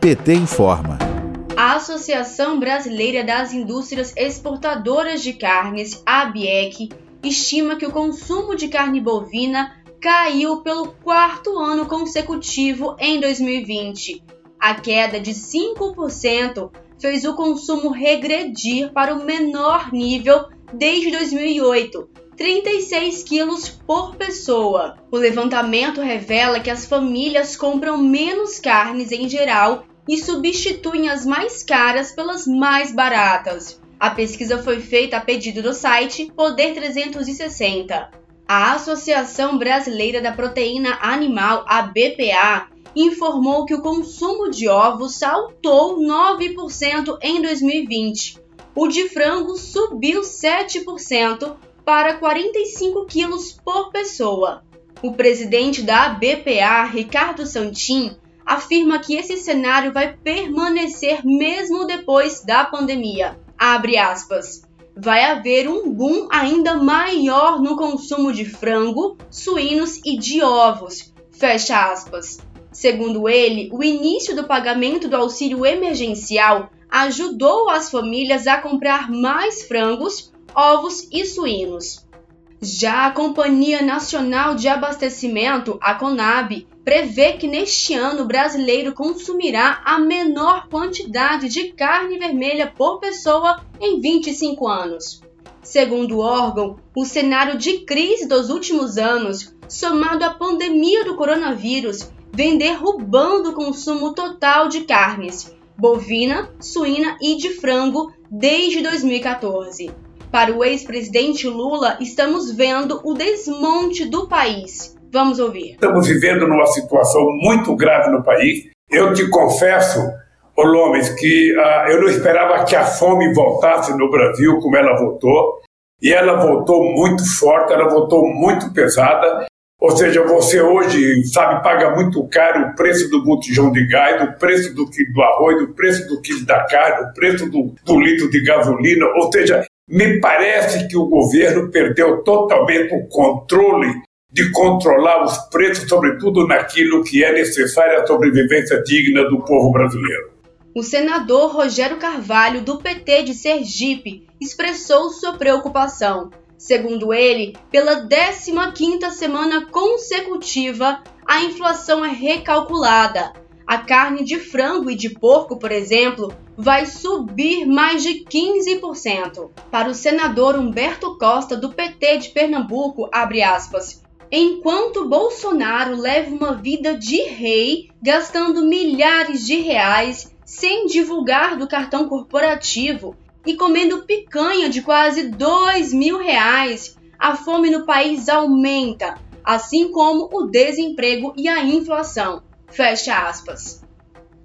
PT informa. A Associação Brasileira das Indústrias Exportadoras de Carnes, ABIEC, estima que o consumo de carne bovina caiu pelo quarto ano consecutivo em 2020. A queda de 5% fez o consumo regredir para o menor nível desde 2008, 36 quilos por pessoa. O levantamento revela que as famílias compram menos carnes em geral e substituem as mais caras pelas mais baratas. A pesquisa foi feita a pedido do site Poder 360. A Associação Brasileira da Proteína Animal, a BPA, informou que o consumo de ovos saltou 9% em 2020. O de frango subiu 7% para 45 quilos por pessoa. O presidente da BPA, Ricardo Santin, afirma que esse cenário vai permanecer mesmo depois da pandemia. Abre aspas. Vai haver um boom ainda maior no consumo de frango, suínos e de ovos. Fecha aspas. Segundo ele, o início do pagamento do auxílio emergencial ajudou as famílias a comprar mais frangos, ovos e suínos. Já a Companhia Nacional de Abastecimento, a CONAB, prevê que neste ano o brasileiro consumirá a menor quantidade de carne vermelha por pessoa em 25 anos. Segundo o órgão, o cenário de crise dos últimos anos, somado à pandemia do coronavírus, vem derrubando o consumo total de carnes, bovina, suína e de frango desde 2014. Para o ex-presidente Lula, estamos vendo o desmonte do país Vamos ouvir. Estamos vivendo numa situação muito grave no país. Eu te confesso, Lomes, que uh, eu não esperava que a fome voltasse no Brasil como ela voltou. E ela voltou muito forte, ela voltou muito pesada. Ou seja, você hoje, sabe, paga muito caro o preço do botijão de gás, o preço do quilo do arroz, o preço do quilo da carne, o preço do, do litro de gasolina. Ou seja, me parece que o governo perdeu totalmente o controle de controlar os preços, sobretudo naquilo que é necessário à sobrevivência digna do povo brasileiro. O senador Rogério Carvalho, do PT de Sergipe, expressou sua preocupação. Segundo ele, pela 15ª semana consecutiva, a inflação é recalculada. A carne de frango e de porco, por exemplo, vai subir mais de 15%. Para o senador Humberto Costa, do PT de Pernambuco, abre aspas, Enquanto Bolsonaro leva uma vida de rei, gastando milhares de reais sem divulgar do cartão corporativo e comendo picanha de quase dois mil reais, a fome no país aumenta, assim como o desemprego e a inflação. Fecha aspas.